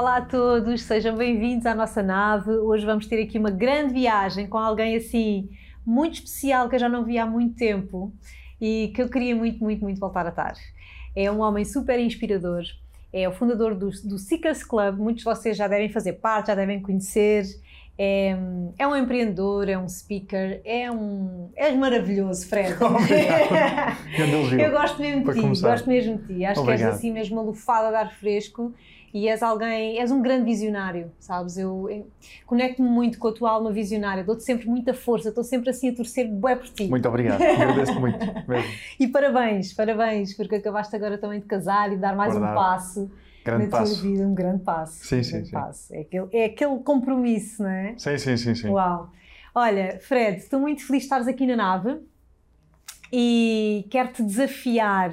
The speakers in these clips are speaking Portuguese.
Olá a todos, sejam bem-vindos à nossa nave. Hoje vamos ter aqui uma grande viagem com alguém assim muito especial que eu já não vi há muito tempo e que eu queria muito, muito, muito voltar a estar. É um homem super inspirador, é o fundador do, do Seekers Club, muitos de vocês já devem fazer parte, já devem conhecer. É, é, um empreendedor, é um speaker, é um. És maravilhoso, Fred. eu gosto mesmo de ti, gosto mesmo de ti. Acho Obrigado. que és assim mesmo uma lufada de ar fresco e és alguém, és um grande visionário, sabes? Eu, eu conecto-me muito com a tua alma visionária, dou-te sempre muita força, estou sempre assim a torcer bué por ti. Muito obrigado, agradeço muito mesmo. E parabéns, parabéns, porque acabaste agora também de casar e de dar mais Verdade. um passo. Grande na passo. tua vida, um grande passo. Sim, um sim, sim. Passo. É, aquele, é aquele compromisso, não é? Sim, sim, sim, sim. Uau. Olha, Fred, estou muito feliz de estares aqui na nave e quero-te desafiar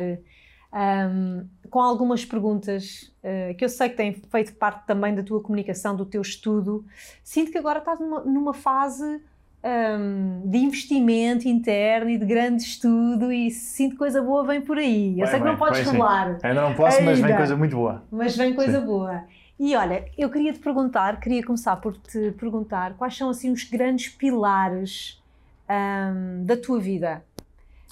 um, com algumas perguntas uh, que eu sei que têm feito parte também da tua comunicação, do teu estudo. Sinto que agora estás numa, numa fase um, de investimento interno e de grande estudo e sinto que coisa boa vem por aí. Eu vai, sei que não podes falar. Ainda não posso, Ainda. mas vem coisa muito boa. Mas vem coisa sim. boa. E olha, eu queria te perguntar, queria começar por te perguntar quais são assim os grandes pilares um, da tua vida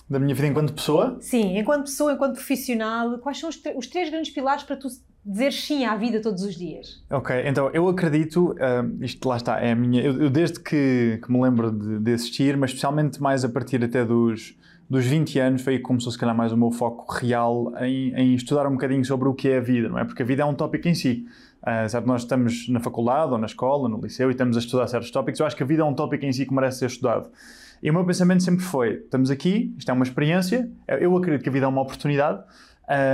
da minha vida enquanto pessoa? Sim, enquanto pessoa, enquanto profissional, quais são os, os três grandes pilares para tu dizer sim à vida todos os dias? Ok, então eu acredito, uh, isto lá está, é a minha. Eu, eu desde que, que, me lembro de, de, assistir, mas especialmente mais a partir até dos, dos 20 anos, foi que começou se calhar mais o meu foco real em, em, estudar um bocadinho sobre o que é a vida, não é? Porque a vida é um tópico em si. Uh, sabe, nós estamos na faculdade ou na escola, no liceu e estamos a estudar certos tópicos. Eu acho que a vida é um tópico em si que merece ser estudado. E o meu pensamento sempre foi: estamos aqui, isto é uma experiência, eu acredito que a vida é uma oportunidade.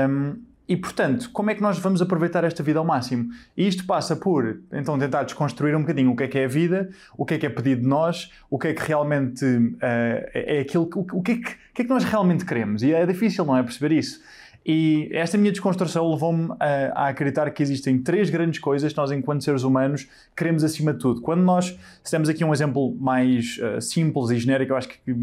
Um, e, portanto, como é que nós vamos aproveitar esta vida ao máximo? E isto passa por, então, tentar desconstruir um bocadinho o que é que é a vida, o que é que é pedido de nós, o que é que realmente uh, é aquilo, o, que é que, o que é que nós realmente queremos. E é difícil, não é, perceber isso. E esta minha desconstrução levou-me a, a, acreditar que existem três grandes coisas que nós, enquanto seres humanos, queremos acima de tudo. Quando nós, se temos aqui um exemplo mais uh, simples e genérico, eu acho que, que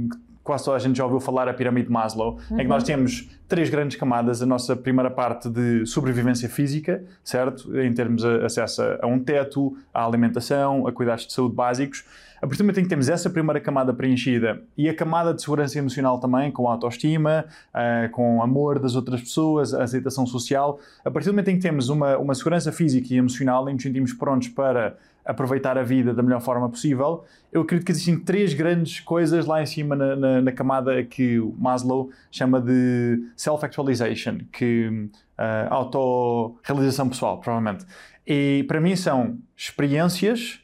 quase toda a gente já ouviu falar a pirâmide de Maslow, uhum. é que nós uhum. temos três grandes camadas. A nossa primeira parte de sobrevivência física, certo? Em termos de acesso a um teto, à alimentação, a cuidados de saúde básicos. A partir do momento em que temos essa primeira camada preenchida e a camada de segurança emocional também, com autoestima, uh, com amor das outras pessoas, a aceitação social, a partir do momento em que temos uma, uma segurança física e emocional e nos sentimos prontos para aproveitar a vida da melhor forma possível, eu acredito que existem três grandes coisas lá em cima na, na, na camada que Maslow chama de self-actualization, que uh, autorrealização pessoal, provavelmente. E para mim são experiências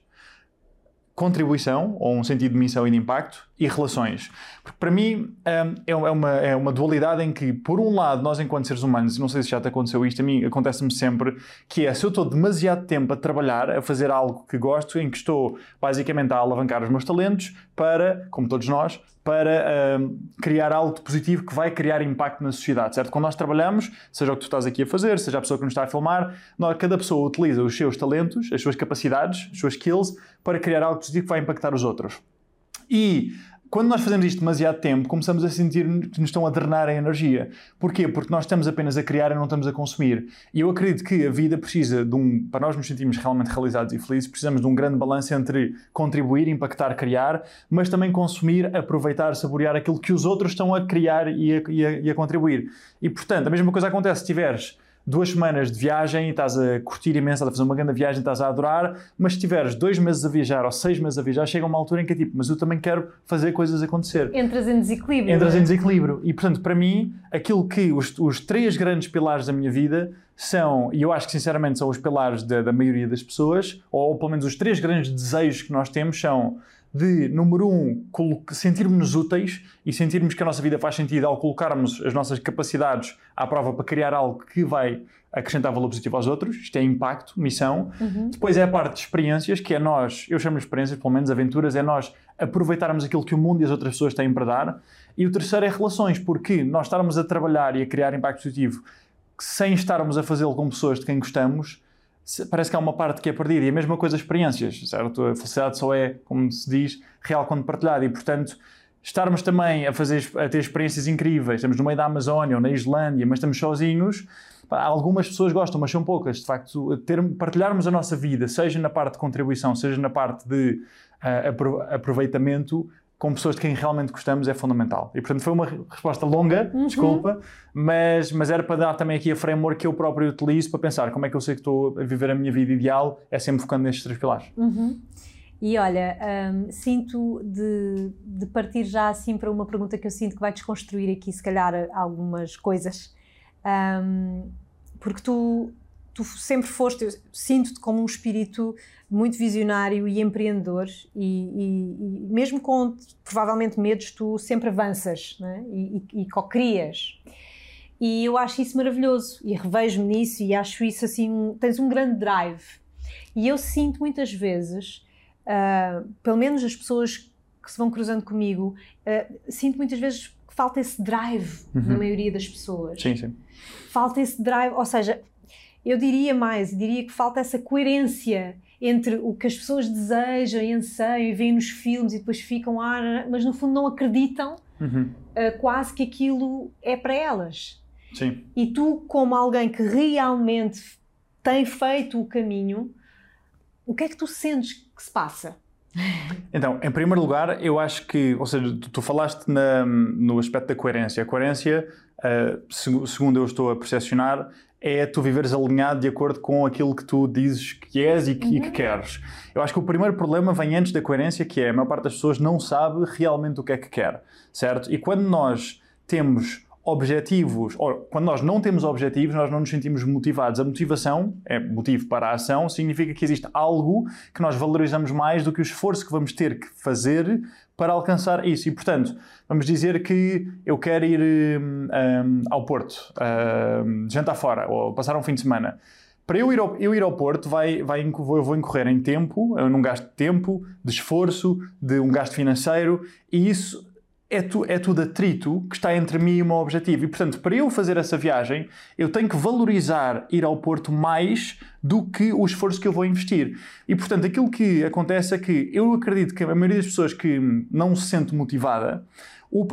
contribuição, ou um sentido de missão e de impacto, e relações. Porque para mim hum, é uma, é uma dualidade em que, por um lado, nós enquanto seres humanos, não sei se já te aconteceu isto, a mim acontece-me sempre, que é se eu estou demasiado tempo a trabalhar, a fazer algo que gosto, em que estou basicamente a alavancar os meus talentos para, como todos nós, para uh, criar algo positivo que vai criar impacto na sociedade, certo? Quando nós trabalhamos, seja o que tu estás aqui a fazer, seja a pessoa que nos está a filmar, nós, cada pessoa utiliza os seus talentos, as suas capacidades, as suas skills, para criar algo positivo que vai impactar os outros. E quando nós fazemos isto demasiado tempo, começamos a sentir que nos estão a drenar a energia. Porquê? Porque nós estamos apenas a criar e não estamos a consumir. E eu acredito que a vida precisa de um. Para nós nos sentirmos realmente realizados e felizes, precisamos de um grande balanço entre contribuir, impactar, criar, mas também consumir, aproveitar, saborear aquilo que os outros estão a criar e a, e a, e a contribuir. E portanto, a mesma coisa acontece se tiveres duas semanas de viagem e estás a curtir imenso, estás a fazer uma grande viagem, estás a adorar, mas se tiveres dois meses a viajar ou seis meses a viajar, chega uma altura em que é tipo, mas eu também quero fazer coisas acontecer. Entras em desequilíbrio. Entras é? em desequilíbrio. E portanto, para mim, aquilo que os, os três grandes pilares da minha vida são, e eu acho que sinceramente são os pilares da, da maioria das pessoas, ou, ou pelo menos os três grandes desejos que nós temos são de, número um, sentirmos-nos úteis e sentirmos que a nossa vida faz sentido ao colocarmos as nossas capacidades à prova para criar algo que vai acrescentar valor positivo aos outros. Isto é impacto, missão. Uhum. Depois é a parte de experiências, que é nós, eu chamo de experiências, pelo menos aventuras, é nós aproveitarmos aquilo que o mundo e as outras pessoas têm para dar. E o terceiro é relações, porque nós estarmos a trabalhar e a criar impacto positivo sem estarmos a fazê-lo com pessoas de quem gostamos, parece que há uma parte que é perdida. E a mesma coisa experiências, certo? A felicidade só é, como se diz, real quando partilhada. E, portanto, estarmos também a, fazer, a ter experiências incríveis, estamos no meio da Amazónia ou na Islândia, mas estamos sozinhos, algumas pessoas gostam, mas são poucas. De facto, ter, partilharmos a nossa vida, seja na parte de contribuição, seja na parte de uh, aproveitamento, com pessoas de quem realmente gostamos é fundamental. E portanto foi uma resposta longa, uhum. desculpa, mas, mas era para dar também aqui a framework que eu próprio utilizo para pensar como é que eu sei que estou a viver a minha vida ideal, é sempre focando nestes três pilares. Uhum. E olha, um, sinto de, de, partir já assim para uma pergunta que eu sinto que vai desconstruir aqui, se calhar, algumas coisas. Um, porque tu, tu sempre foste, sinto-te como um espírito muito visionário e empreendedor, e, e, e mesmo com provavelmente medos, tu sempre avanças né? e, e co-crias. E eu acho isso maravilhoso e revejo-me nisso e acho isso assim, um, tens um grande drive. E eu sinto muitas vezes uh, pelo menos as pessoas que se vão cruzando comigo, uh, sinto muitas vezes que falta esse drive uhum. na maioria das pessoas. Sim, sim. Falta esse drive, ou seja, eu diria mais, diria que falta essa coerência entre o que as pessoas desejam e anseiam e veem nos filmes e depois ficam lá, mas no fundo não acreditam uhum. uh, quase que aquilo é para elas. Sim. E tu, como alguém que realmente tem feito o caminho, o que é que tu sentes que se passa? Então, em primeiro lugar, eu acho que, ou seja, tu, tu falaste na, no aspecto da coerência. A coerência, uh, segundo eu estou a percepcionar, é tu viveres alinhado de acordo com aquilo que tu dizes que és e que, uhum. e que queres. Eu acho que o primeiro problema vem antes da coerência, que é a maior parte das pessoas não sabe realmente o que é que quer, certo? E quando nós temos objetivos, ou quando nós não temos objetivos, nós não nos sentimos motivados. A motivação é motivo para a ação, significa que existe algo que nós valorizamos mais do que o esforço que vamos ter que fazer para alcançar isso. E, portanto, vamos dizer que eu quero ir um, um, ao Porto, um, jantar fora, ou passar um fim de semana. Para eu ir ao, eu ir ao Porto, vai, vai, eu vou incorrer em tempo, num gasto de tempo, de esforço, de um gasto financeiro, e isso é, tu, é tudo atrito que está entre mim e o meu objetivo. E, portanto, para eu fazer essa viagem, eu tenho que valorizar ir ao Porto mais do que o esforço que eu vou investir. E, portanto, aquilo que acontece é que eu acredito que a maioria das pessoas que não se sente motivada,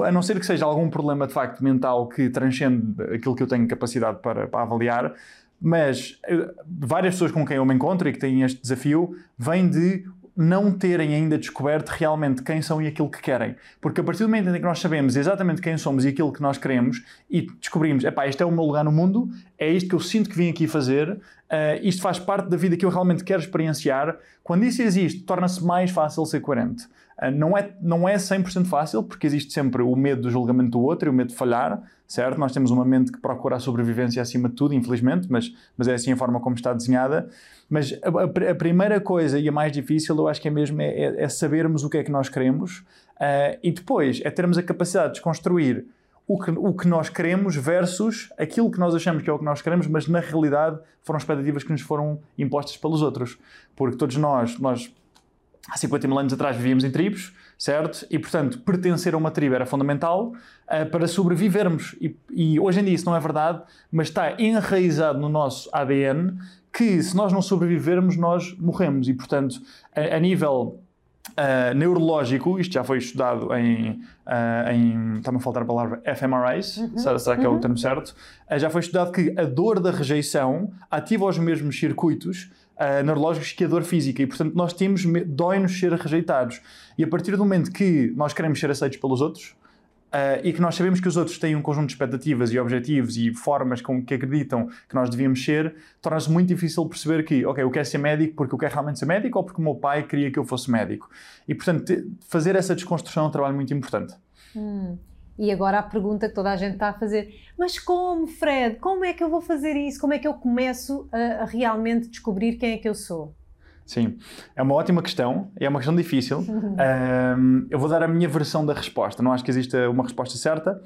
a não ser que seja algum problema de facto mental que transcende aquilo que eu tenho capacidade para, para avaliar, mas eh, várias pessoas com quem eu me encontro e que têm este desafio vêm de não terem ainda descoberto realmente quem são e aquilo que querem. Porque a partir do momento em que nós sabemos exatamente quem somos e aquilo que nós queremos e descobrimos, epá, este é o meu lugar no mundo, é isto que eu sinto que vim aqui fazer, uh, isto faz parte da vida que eu realmente quero experienciar, quando isso existe, torna-se mais fácil ser coerente. Uh, não, é, não é 100% fácil, porque existe sempre o medo do julgamento do outro e o medo de falhar, certo? Nós temos uma mente que procura a sobrevivência acima de tudo, infelizmente, mas, mas é assim a forma como está desenhada. Mas a, a primeira coisa e a mais difícil, eu acho que é mesmo é, é, é sabermos o que é que nós queremos uh, e depois é termos a capacidade de desconstruir o que, o que nós queremos versus aquilo que nós achamos que é o que nós queremos, mas na realidade foram expectativas que nos foram impostas pelos outros. Porque todos nós, nós há 50 mil anos atrás vivíamos em tribos, certo? E, portanto, pertencer a uma tribo era fundamental uh, para sobrevivermos. E, e, hoje em dia isso não é verdade, mas está enraizado no nosso ADN que se nós não sobrevivermos, nós morremos. E, portanto, a, a nível uh, neurológico, isto já foi estudado em, uh, em está-me a faltar a palavra, fMRIs, uhum. será, será, que é o uhum. termo certo? já foi estudado que a dor da rejeição ativa os mesmos circuitos uh, neurológicos que a dor física e, portanto, nós temos, dói-nos ser rejeitados. E a partir do momento que nós queremos ser aceitos pelos outros, Uh, e que nós sabemos que os outros têm um conjunto de expectativas e objetivos e formas com que acreditam que nós devíamos ser, torna-se muito difícil perceber que, ok, eu quero ser médico porque eu quero realmente ser médico ou porque o meu pai queria que eu fosse médico. E, portanto, fazer essa desconstrução é um trabalho muito importante. Hum. E agora a pergunta que toda a gente está a fazer: mas como, Fred? Como é que eu vou fazer isso? Como é que eu começo a, a realmente descobrir quem é que eu sou? Sim, é uma ótima questão, é uma questão difícil. um, eu vou dar a minha versão da resposta, não acho que exista uma resposta certa,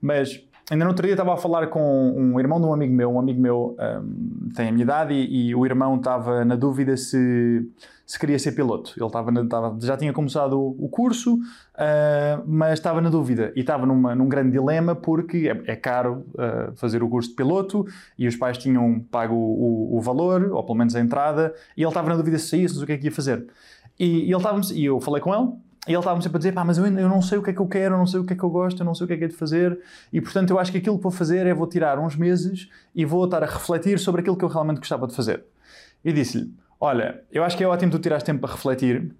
mas ainda no outro dia estava a falar com um irmão de um amigo meu, um amigo meu um, tem a minha idade e, e o irmão estava na dúvida se se queria ser piloto. Ele estava, estava já tinha começado o, curso, uh, mas estava na dúvida e estava numa, num grande dilema porque é, é caro uh, fazer o curso de piloto e os pais tinham pago o, o, valor, ou pelo menos a entrada, e ele estava na dúvida se saísse, o que é que ia fazer. E, e, ele estava, e eu falei com ele e ele estava sempre a dizer, pá, mas eu, eu não sei o que é que eu quero, eu não sei o que é que eu gosto, eu não sei o que é que é de fazer, e portanto eu acho que aquilo que vou fazer é vou tirar uns meses e vou estar a refletir sobre aquilo que eu realmente gostava de fazer. E disse-lhe, olha, eu acho que é ótimo tu tirares tempo para refletir,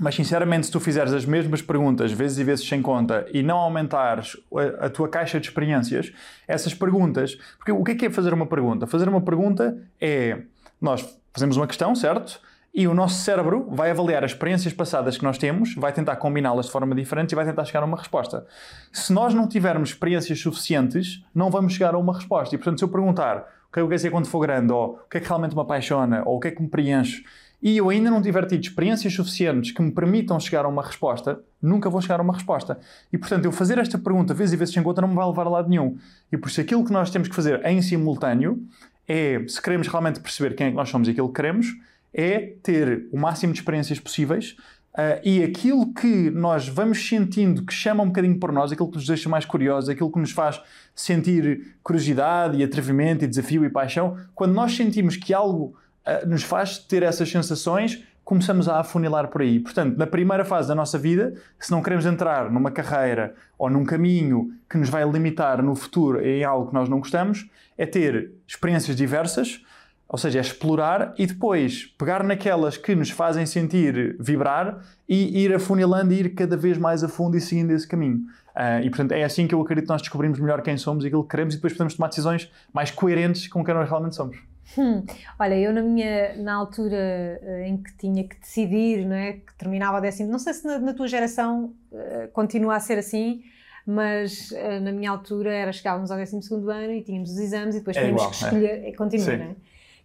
mas sinceramente, se tu fizeres as mesmas perguntas vezes e vezes sem conta e não aumentares a, a, tua caixa de experiências, essas perguntas. Porque o que é, que é fazer uma pergunta? Fazer uma pergunta é. Nós fazemos uma questão, certo? E o nosso cérebro vai avaliar as experiências passadas que nós temos, vai tentar combiná-las de forma diferente e vai tentar chegar a uma resposta. Se nós não tivermos experiências suficientes, não vamos chegar a uma resposta. E portanto, se eu perguntar o que é que eu quero ser quando for grande, ou o que é que realmente me apaixona, ou o que é que me preenche, e eu ainda não tiver tido experiências suficientes que me permitam chegar a uma resposta, nunca vou chegar a uma resposta. E portanto, eu fazer esta pergunta vezes e vezes sem conta não me vai levar a lado nenhum. E por isso aquilo que nós temos que fazer em simultâneo é, se queremos realmente perceber quem é que nós somos e aquilo que queremos, é ter o máximo de experiências possíveis uh, e aquilo que nós vamos sentindo que chama um bocadinho por nós, aquilo que nos deixa mais curiosos, aquilo que nos faz sentir curiosidade e atrevimento e desafio e paixão, quando nós sentimos que algo uh, nos faz ter essas sensações, começamos a afunilar por aí. Portanto, na primeira fase da nossa vida, se não queremos entrar numa carreira ou num caminho que nos vai limitar no futuro em algo que nós não gostamos, é ter experiências diversas, ou seja, é explorar e depois pegar naquelas que nos fazem sentir vibrar e ir afunilando e ir cada vez mais a fundo e seguindo esse caminho. Uh, e portanto é assim que eu acredito que nós descobrimos melhor quem somos e aquilo que queremos e depois podemos tomar decisões mais coerentes com quem nós realmente somos. Hum. Olha, eu na minha na altura uh, em que tinha que decidir, não é, que terminava a décimo, não sei se na, na tua geração uh, continua a ser assim, mas uh, na minha altura era chegávamos ao 12 segundo ano e tínhamos os exames e depois é tínhamos igual, que escolher, é? continua, não é?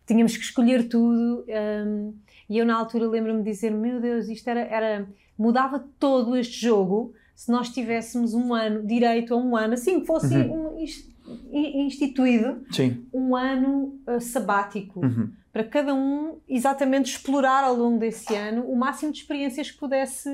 Tínhamos que escolher tudo. Um, e eu, na altura, lembro-me de dizer: Meu Deus, isto era, era. mudava todo este jogo se nós tivéssemos um ano, direito a um ano, assim que fosse uhum. um, instituído, Sim. um ano uh, sabático. Uhum. Para cada um exatamente explorar ao longo desse ano o máximo de experiências que pudesse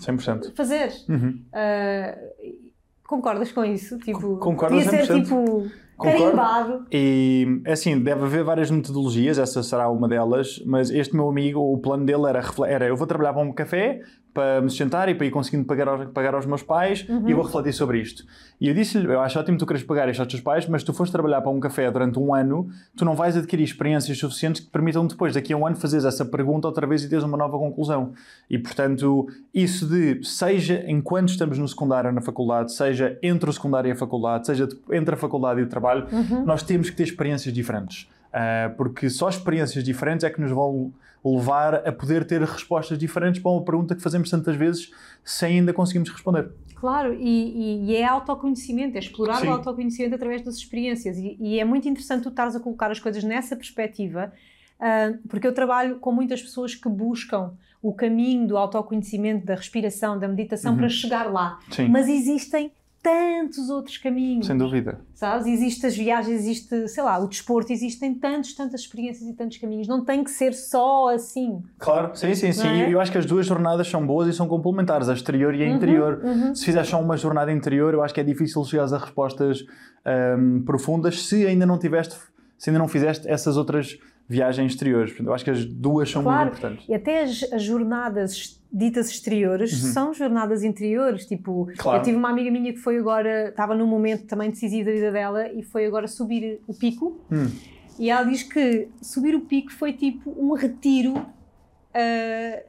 100%. fazer. Uhum. Uh, concordas com isso? Tipo, Concordo 100%. ser tipo Carimbado. E assim, deve haver várias metodologias, essa será uma delas, mas este meu amigo, o plano dele era, era eu vou trabalhar para um café, para me sustentar e para ir conseguindo pagar aos, pagar aos meus pais uhum. e eu vou refletir sobre isto. E eu disse-lhe, eu acho ótimo tu queres pagar isto aos teus pais, mas tu fores trabalhar para um café durante um ano, tu não vais adquirir experiências suficientes que te permitam depois, daqui a um ano, fazeres essa pergunta outra vez e teres uma nova conclusão. E, portanto, isso de, seja enquanto estamos no secundário ou na faculdade, seja entre o secundário e a faculdade, seja entre a faculdade e o trabalho, uhum. nós temos que ter experiências diferentes. Uh, porque só experiências diferentes é que nos vão levar a poder ter respostas diferentes para uma pergunta que fazemos tantas vezes sem ainda conseguirmos responder. Claro, e, e, e é autoconhecimento, é explorar Sim. o autoconhecimento através das experiências. E, e, é muito interessante tu estares a colocar as coisas nessa perspectiva, uh, porque eu trabalho com muitas pessoas que buscam o caminho do autoconhecimento, da respiração, da meditação uhum. para chegar lá. Sim. Mas existem tantos outros caminhos. Sem dúvida. Sabes? Existem as viagens, existe, sei lá, o desporto, existem tantos, tantas experiências e tantos caminhos. Não tem que ser só assim. Claro, sim, sim, sim. É? Eu acho que as duas jornadas são boas e são complementares, a exterior e a uhum, interior. Uhum. Se fizeres só uma jornada interior, eu acho que é difícil chegar a respostas um, profundas se ainda não tiveste, se ainda não fizeste essas outras viagens exteriores. Eu acho que as duas são claro. muito importantes. E até as, as jornadas ditas exteriores uhum. são jornadas interiores. Tipo, claro. eu tive uma amiga minha que foi agora, estava num momento também decisivo da vida dela e foi agora subir o pico. Hum. E ela diz que subir o pico foi tipo um retiro uh,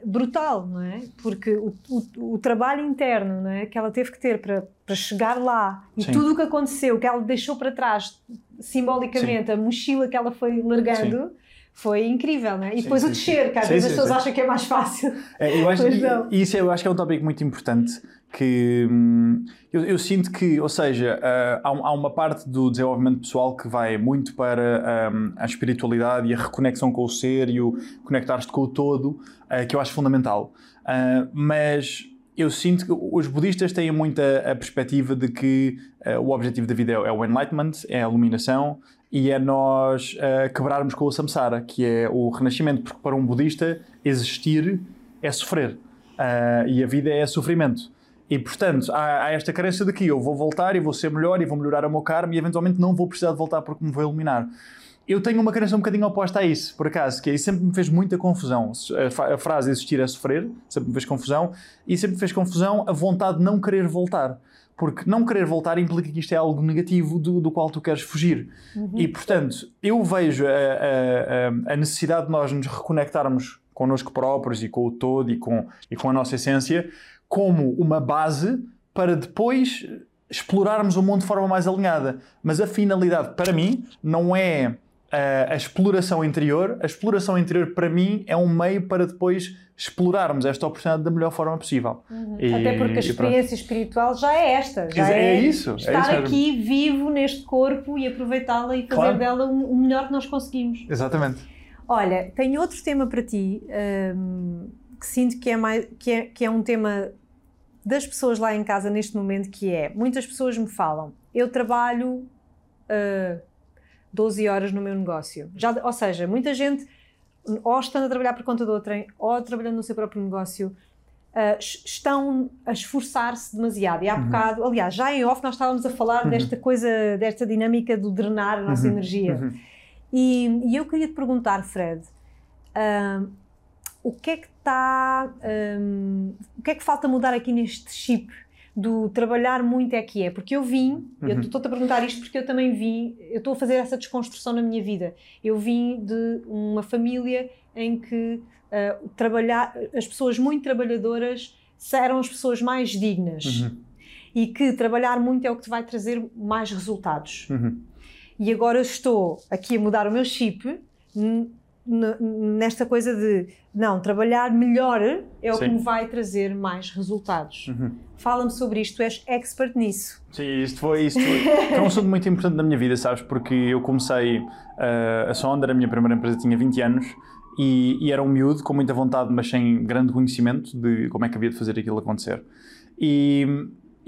brutal, não é? Porque o, o, o, trabalho interno não é? que ela teve que ter para, para chegar lá e Sim. tudo o que aconteceu, que ela deixou para trás, simbolicamente, Sim. a mochila que ela foi largando. Sim foi incrível, né? E depois sim, o descer, que às sim, vezes sim, as pessoas acham que é mais fácil. É, eu acho, e, isso eu acho que é um tópico muito importante que hum, eu, eu, sinto que, ou seja, uh, há, há, uma parte do desenvolvimento pessoal que vai muito para um, a espiritualidade e a reconexão com o ser e o conectar-te com o todo, uh, que eu acho fundamental. Uh, mas eu sinto que os budistas têm muito a, a perspectiva de que o objetivo da vida é, é o enlightenment, é a iluminação, e é nós uh, quebrarmos com o samsara, que é o renascimento, porque para um budista existir é sofrer uh, e a vida é sofrimento. E portanto há, há, esta carência de que eu vou voltar e vou ser melhor e vou melhorar o meu karma e eventualmente não vou precisar de voltar porque me vou iluminar. eu tenho uma crença um bocadinho oposta a isso, por acaso, que aí sempre me fez muita confusão. A, a frase existir é sofrer, sempre me fez confusão, e sempre me fez confusão a vontade de não querer voltar. Porque não querer voltar implica que isto é algo negativo do, do qual tu queres fugir. Uhum. E, portanto, eu vejo a, a, a, necessidade de nós nos reconectarmos connosco próprios e com o todo e com, e com a nossa essência como uma base para depois explorarmos o mundo de forma mais alinhada. Mas a finalidade, para mim, não é a, a, exploração interior. A exploração interior, para mim, é um meio para depois explorarmos esta oportunidade da melhor forma possível. Uhum. E, Até porque a experiência espiritual já é esta. Já é, é isso. Estar é isso aqui vivo neste corpo e aproveitá-la e fazer claro. dela o melhor que nós conseguimos. Exatamente. Olha, tenho outro tema para ti um, que sinto que é, mais, que, é, que é um tema das pessoas lá em casa neste momento, que é muitas pessoas me falam, eu trabalho uh, 12 horas no meu negócio. Já, ou seja, muita gente, ou estando a trabalhar por conta de outrem, ou trabalhando no seu próprio negócio, uh, estão a esforçar-se demasiado. E há uhum. bocado, aliás, já em off nós estávamos a falar uhum. desta coisa, desta dinâmica do drenar a nossa uhum. energia. Uhum. E, e, eu queria te perguntar, Fred, uh, o que é que está, um, o que é que falta mudar aqui neste chip do trabalhar muito é que é, porque eu vim, uhum. eu estou-te a perguntar isto porque eu também vim, eu estou a fazer essa desconstrução na minha vida. Eu vim de uma família em que uh, trabalhar, as pessoas muito trabalhadoras eram as pessoas mais dignas uhum. e que trabalhar muito é o que te vai trazer mais resultados. Uhum. E agora estou aqui a mudar o meu chip nesta coisa de não, trabalhar melhor é o Sim. que me vai trazer mais resultados. Uhum. Fala-me sobre isto, tu és expert nisso. Sim, isto foi, isto foi, foi um assunto muito importante na minha vida, sabes? Porque eu comecei uh, a Sonda, a minha primeira empresa tinha 20 anos e, e, era um miúdo com muita vontade, mas sem grande conhecimento de como é que havia de fazer aquilo acontecer. E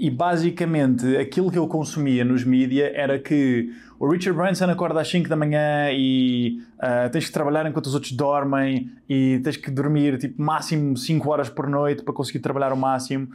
e basicamente aquilo que eu consumia nos mídia era que o Richard Branson acorda às 5 da manhã e uh, tens que trabalhar enquanto os outros dormem e tens que dormir tipo máximo 5 horas por noite para conseguir trabalhar o máximo.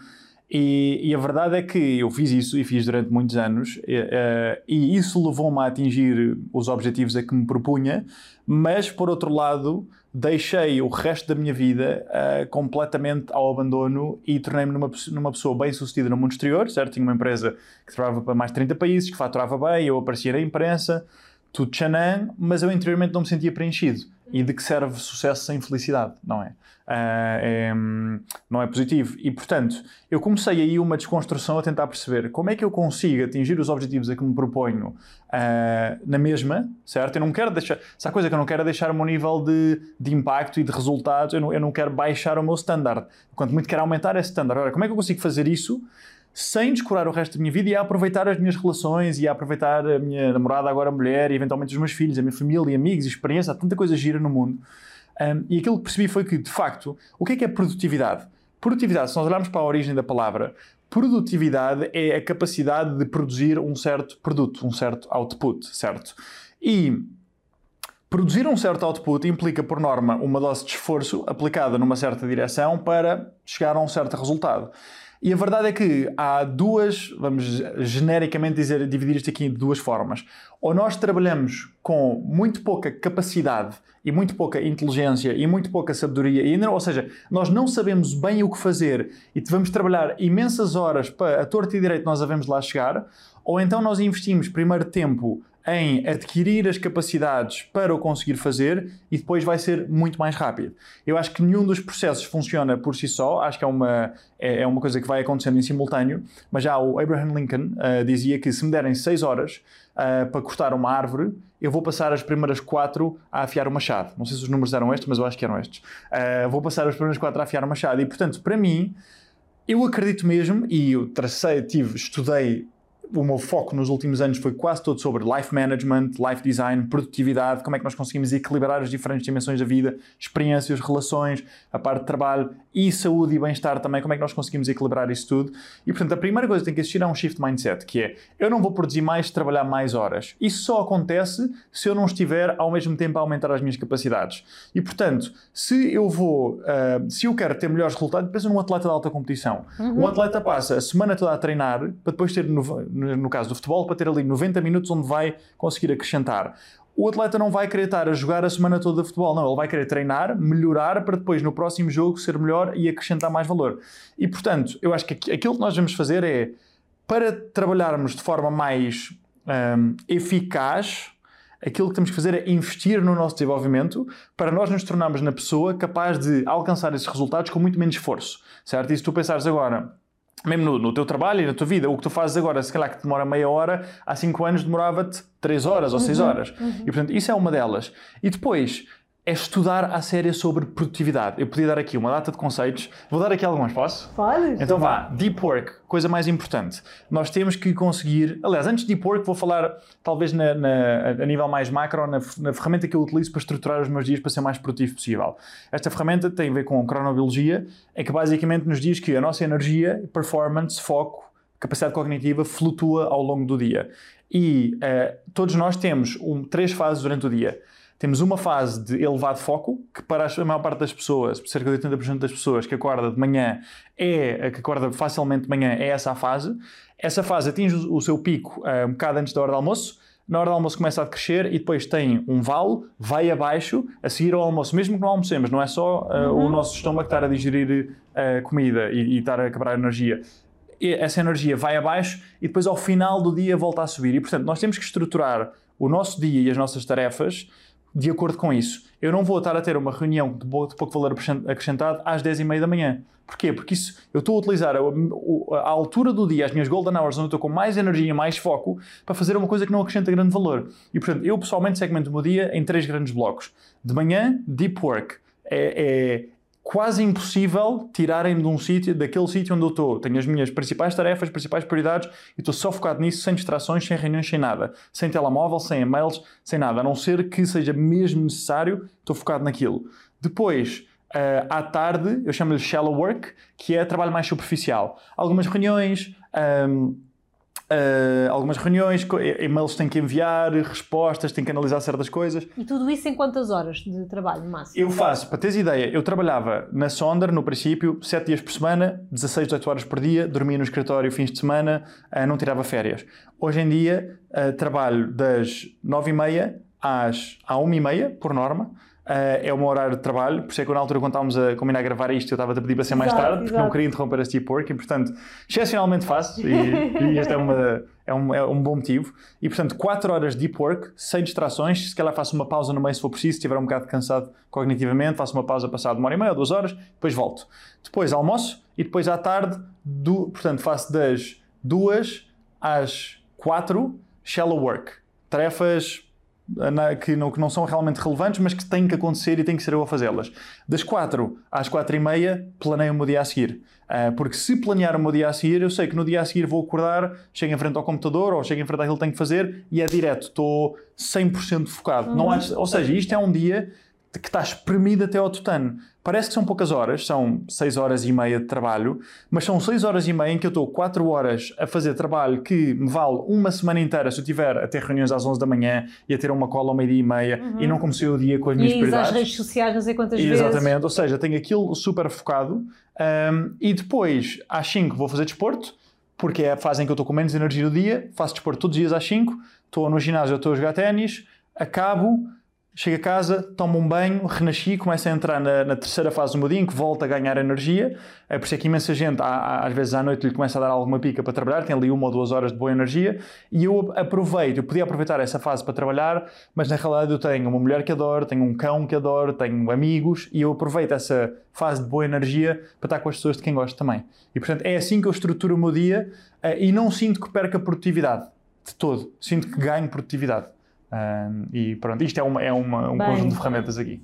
E, e, a verdade é que eu fiz isso e fiz durante muitos anos, e, uh, e isso levou-me a atingir os objetivos a que me propunha, mas por outro lado, deixei o resto da minha vida uh, completamente ao abandono e tornei-me numa, numa pessoa bem sucedida no mundo exterior, certo? Tinha uma empresa que trabalhava para mais de 30 países, que faturava bem, eu aparecia na imprensa, tudo tchanã, mas eu interiormente não me sentia preenchido. E de que serve sucesso sem felicidade, não é? Uh, é, não é positivo. E, portanto, eu comecei aí uma desconstrução a tentar perceber como é que eu consigo atingir os objetivos a que me proponho uh, na mesma, certo? Eu não quero deixar. Se há coisa que eu não quero é deixar o meu nível de, de impacto e de resultados, eu não, eu não quero baixar o meu standard. Quanto muito quero aumentar esse standard. Ora, como é que eu consigo fazer isso? Sem descurar o resto da minha vida e a aproveitar as minhas relações e a aproveitar a minha namorada, agora mulher, e eventualmente os meus filhos, a minha família, amigos, experiência, há tanta coisa gira no mundo. Um, e aquilo que percebi foi que, de facto, o que é que é produtividade? Produtividade, se nós olharmos para a origem da palavra, produtividade é a capacidade de produzir um certo produto, um certo output, certo? E produzir um certo output implica, por norma, uma dose de esforço aplicada numa certa direção para chegar a um certo resultado. E a verdade é que há duas, vamos genericamente dizer, dividir isto aqui em duas formas. Ou nós trabalhamos com muito pouca capacidade e muito pouca inteligência e muito pouca sabedoria, e ou seja, nós não sabemos bem o que fazer e vamos trabalhar imensas horas para a torta e direito nós devemos lá chegar, ou então nós investimos primeiro tempo em adquirir as capacidades para o conseguir fazer e depois vai ser muito mais rápido. Eu acho que nenhum dos processos funciona por si só, acho que é uma, é, é uma coisa que vai acontecendo em simultâneo, mas já o Abraham Lincoln uh, dizia que se me derem 6 horas uh, para cortar uma árvore, eu vou passar as primeiras 4 a afiar o machado. Não sei se os números eram estes, mas eu acho que eram estes. Uh, vou passar as primeiras 4 a afiar o machado e, portanto, para mim, eu acredito mesmo, e eu tracei, tive, estudei o meu foco nos últimos anos foi quase todo sobre life management, life design, produtividade, como é que nós conseguimos equilibrar as diferentes dimensões da vida, experiências, relações, a parte de trabalho e saúde e bem-estar também, como é que nós conseguimos equilibrar isso tudo. E portanto, a primeira coisa que tem que existir é um shift mindset, que é eu não vou produzir mais, trabalhar mais horas. Isso só acontece se eu não estiver ao mesmo tempo a aumentar as minhas capacidades. E portanto, se eu vou, uh, se eu quero ter melhores resultados, pensa num atleta de alta competição. Uhum. Um atleta passa a semana toda a treinar para depois ter no, no caso do futebol, para ter ali 90 minutos onde vai conseguir acrescentar. o atleta não vai querer estar a jogar a semana toda de futebol, não. Ele vai querer treinar, melhorar para depois no próximo jogo ser melhor e acrescentar mais valor. E portanto, eu acho que aquilo que nós devemos fazer é para trabalharmos de forma mais um, eficaz, aquilo que temos que fazer é investir no nosso desenvolvimento para nós nos tornarmos na pessoa capaz de alcançar esses resultados com muito menos esforço, certo? E se tu pensares agora, mesmo no, no, teu trabalho e na tua vida, o que tu fazes agora, se calhar que demora meia hora, há cinco anos demorava-te três horas ou seis uhum, horas. Uhum. E portanto, isso é uma delas. E depois, é estudar a série sobre produtividade. Eu podia dar aqui uma data de conceitos. Vou dar aqui algumas, posso? Pode. Então vá, Deep Work, coisa mais importante. Nós temos que conseguir. Aliás, antes de Deep Work, vou falar talvez na, na, a nível mais macro, na, na, ferramenta que eu utilizo para estruturar os meus dias para ser o mais produtivo possível. Esta ferramenta tem a ver com cronobiologia, é que basicamente nos diz que a nossa energia, performance, foco, capacidade cognitiva flutua ao longo do dia. E uh, todos nós temos um, três fases durante o dia. Temos uma fase de elevado foco, que para a maior parte das pessoas, cerca de 80% das pessoas que acorda de manhã, é, que acorda facilmente de manhã, é essa a fase. Essa fase atinge o seu pico uh, um bocado antes da hora do almoço. Na hora do almoço começa a decrescer e depois tem um vale, vai abaixo, a seguir ao almoço, mesmo que não almocemos, não é só uh, uhum. o nosso estômago estar a digerir uh, comida e, e estar a quebrar energia essa energia vai abaixo e depois ao final do dia volta a subir. E portanto, nós temos que estruturar o nosso dia e as nossas tarefas de acordo com isso. Eu não vou estar a ter uma reunião de pouco valor acrescentado às 10h30 da manhã. Porquê? Porque isso, eu estou a utilizar a, a, altura do dia, as minhas golden hours, onde eu estou com mais energia, mais foco, para fazer uma coisa que não acrescenta grande valor. E, portanto, eu pessoalmente segmento o meu dia em três grandes blocos. De manhã, deep work. É, é, quase impossível tirarem-me de um sítio, daquele sítio onde eu estou. Tenho as minhas principais tarefas, principais prioridades e estou só focado nisso, sem distrações, sem reuniões, sem nada. Sem telemóvel, sem e-mails, sem nada. A não ser que seja mesmo necessário, estou focado naquilo. Depois, uh, à tarde, eu chamo-lhe shallow work, que é trabalho mais superficial. Algumas reuniões, um, Uh, algumas reuniões, e-mails têm que enviar, respostas, têm que analisar certas coisas. E tudo isso em quantas horas de trabalho, máximo? Eu faço, para teres ideia, eu trabalhava na Sonder, no princípio, 7 dias por semana, 16, 18 horas por dia, dormia no escritório fins de semana, uh, não tirava férias. Hoje em dia, uh, trabalho das 9h30 às à 1h30, por norma, é o meu horário de trabalho, por isso é que na altura quando estávamos a combinar a gravar isto eu estava a pedir para ser mais exato, tarde, porque exato. não queria interromper este deep work e portanto, excepcionalmente faço e, e este é, uma, é, um, é um bom motivo. E portanto, 4 horas de deep work, sem distrações, se calhar faço uma pausa no meio se for preciso, se estiver um bocado cansado cognitivamente, faço uma pausa passado uma hora e meia, duas horas, depois volto. Depois almoço e depois à tarde, do, portanto, faço das 2 às 4 shallow work. Tarefas que não, que não são realmente relevantes, mas que têm que acontecer e têm que ser eu a fazê-las. Das 4 às 4 e meia, planeio o meu dia a seguir. Uh, porque se planear o meu dia a seguir, eu sei que no dia a seguir vou acordar, chego em frente ao computador ou chego em frente àquilo que tenho que fazer e é direto, estou 100% focado. Uhum. Não há, ou seja, isto é um dia que está espremido até ao tutano. Parece que são poucas horas, são 6 horas e meia de trabalho, mas são 6 horas e meia em que eu estou 4 horas a fazer trabalho que me vale uma semana inteira se eu tiver a ter reuniões às 11 da manhã e a ter uma cola ao meio-dia e meia uhum. e não comecei o dia com as minhas e prioridades. E redes sociais não sei quantas Exatamente. vezes. Exatamente, ou seja, tenho aquilo super focado um, e depois às 5 vou fazer desporto, porque é a fase em que eu estou com menos energia do dia, faço desporto todos os dias às 5, estou no ginásio, estou a jogar ténis, acabo Chego a casa, tomo um banho, renasci, começo a entrar na, na, terceira fase do meu dia, em que volto a ganhar energia. É por isso é que imensa gente, às vezes à noite, lhe começa a dar alguma pica para trabalhar, tem ali uma ou duas horas de boa energia. E eu aproveito, eu podia aproveitar essa fase para trabalhar, mas na realidade eu tenho uma mulher que adoro, tenho um cão que adoro, tenho amigos, e eu aproveito essa fase de boa energia para estar com as pessoas de quem gosto também. E portanto é assim que eu estruturo o meu dia eh, e não sinto que perca produtividade de todo, sinto que ganho produtividade. Um, e pronto, isto é, uma, é uma, um bem, conjunto de ferramentas aqui.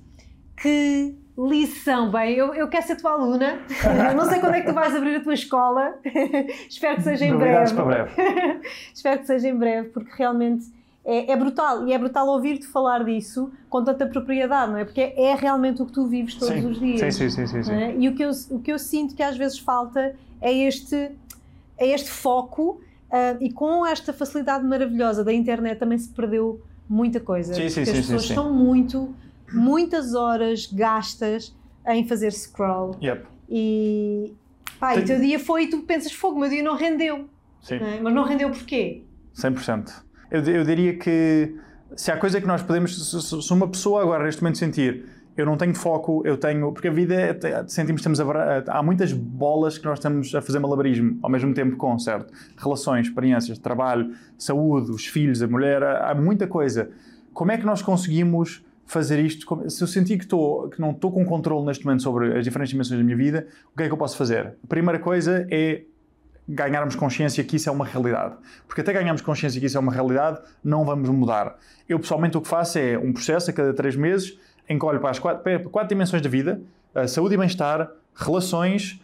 Que lição! Bem, eu, eu quero ser tua aluna. Não sei quando é que tu vais abrir a tua escola. Espero que seja em breve. para breve. Espero que seja em breve, porque realmente é, é, brutal. E é brutal ouvir-te falar disso com tanta propriedade, não é? Porque é, é realmente o que tu vives todos sim. os dias. Sim, sim, sim. sim, sim. É? E o que, eu, o que eu sinto que às vezes falta é este, é este foco. Uh, e com esta facilidade maravilhosa da internet também se perdeu muita coisa. Sim, sim, porque sim, as pessoas estão muito, muitas horas gastas em fazer scroll. Yep. E, pá, Tem... o teu dia foi e tu pensas, fogo, meu dia não rendeu. Sim. Não é? Mas não rendeu porquê? 100%. Eu, eu diria que se há coisa que nós podemos, se, se uma pessoa agora neste momento sentir eu não tenho foco, eu tenho. Porque a vida, é, sentimos que estamos a. Há muitas bolas que nós estamos a fazer malabarismo ao mesmo tempo com, certo? Relações, experiências, trabalho, saúde, os filhos, a mulher, há muita coisa. Como é que nós conseguimos fazer isto? Se eu sentir que, estou, que não estou com controle neste momento sobre as diferentes dimensões da minha vida, o que é que eu posso fazer? A primeira coisa é ganharmos consciência que isso é uma realidade. Porque até ganharmos consciência que isso é uma realidade, não vamos mudar. Eu, pessoalmente, o que faço é um processo a cada três meses em que olho para as quatro, quatro dimensões da vida, saúde e bem-estar, relações,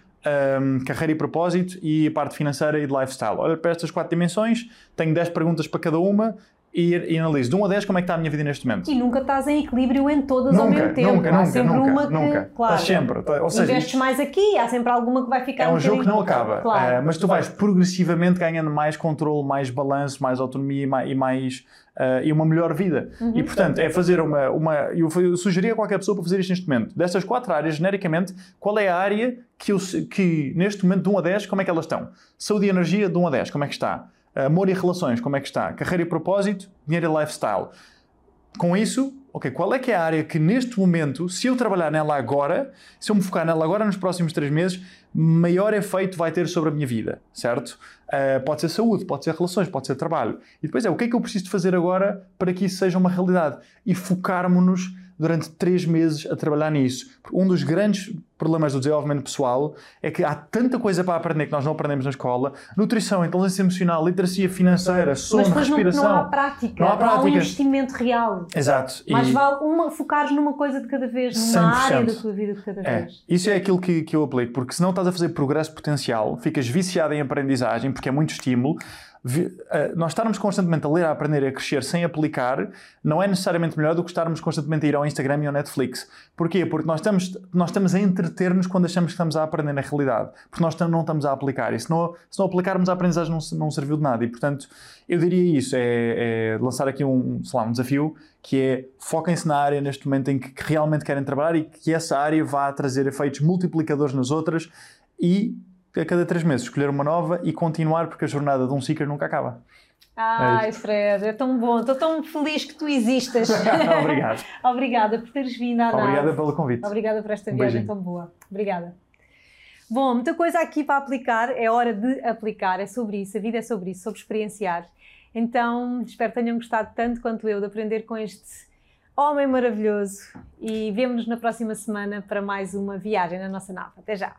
um, carreira e propósito e a parte financeira e de lifestyle. Olho para estas quatro dimensões, tenho 10 perguntas para cada uma e, e analiso de 1 a 10 como é que está a minha vida neste momento. E nunca estás em equilíbrio em todas nunca, ao mesmo tempo. Nunca, há nunca, sempre nunca, uma que, nunca. claro, estás sempre. Tá, Ou seja, investes mais aqui, há sempre alguma que vai ficar é um um jogo que não acaba, Claro. Eh, mas tu vais progressivamente ganhando mais controle, mais balanço, mais autonomia e mais, eh, e uma melhor vida. Uhum. E portanto, é fazer uma. uma eu, eu sugeria a qualquer pessoa para fazer isto neste momento. Destas quatro áreas, genericamente, qual é a área que, eu, que neste momento, de 1 a 10, como é que elas estão? Saúde e energia, de 1 a 10, como é que está? Amor e relações, como é que está? Carreira e propósito, dinheiro e lifestyle. Com isso, ok, qual é que é a área que neste momento, se eu trabalhar nela agora, se eu me focar nela agora nos próximos três meses, maior efeito vai ter sobre a minha vida, certo? Ah, pode ser saúde, pode ser relações, pode ser trabalho. E depois é, o que é que eu preciso fazer agora para que isso seja uma realidade? E focarmos-nos durante três meses a trabalhar nisso. Um dos grandes problemas do desenvolvimento pessoal é que há tanta coisa para aprender que nós não aprendemos na escola. Nutrição, inteligência emocional, literacia financeira, sono, Mas depois não, respiração. não há prática, Não há não há um prática. investimento real. Exato. Mais E- vale uma, focares numa coisa de cada vez, numa 100%. área da tua vida de cada É, vez. isso é aquilo que, que eu aplico, porque senão estás a fazer progresso potencial, ficas viciado em aprendizagem, porque é muito estímulo. Eh, nós estarmos constantemente a ler, a aprender, a crescer sem aplicar, não é necessariamente melhor do que estarmos constantemente a ir ao Instagram e ao Netflix. Porquê? Porque nós estamos, nós estamos a entreter-nos quando achamos que estamos a aprender na realidade, porque nós não estamos a aplicar. E se não, se não aplicarmos, a aprendizagem não, não serviu de nada. E, portanto, eu diria isso, é, é lançar aqui um, lá, um desafio, que é foquem-se na área neste momento em que, que realmente querem trabalhar e que essa área vá trazer efeitos multiplicadores nas outras e a cada três meses escolher uma nova e continuar porque a jornada de um seeker nunca acaba. Ai, Fred, é tão bom. Estou tão feliz que tu existas. Obrigado. Obrigada por teres vindo à Obrigada nave. pelo convite. Obrigada por esta Um viagem beijinho. tão boa. Obrigada. Bom, muita coisa aqui para aplicar, é hora de aplicar, é sobre isso, a vida é sobre isso, sobre experienciar. Então, espero que tenham gostado tanto quanto eu de aprender com este homem maravilhoso e vemo-nos na próxima semana para mais uma viagem na nossa nave. Até já!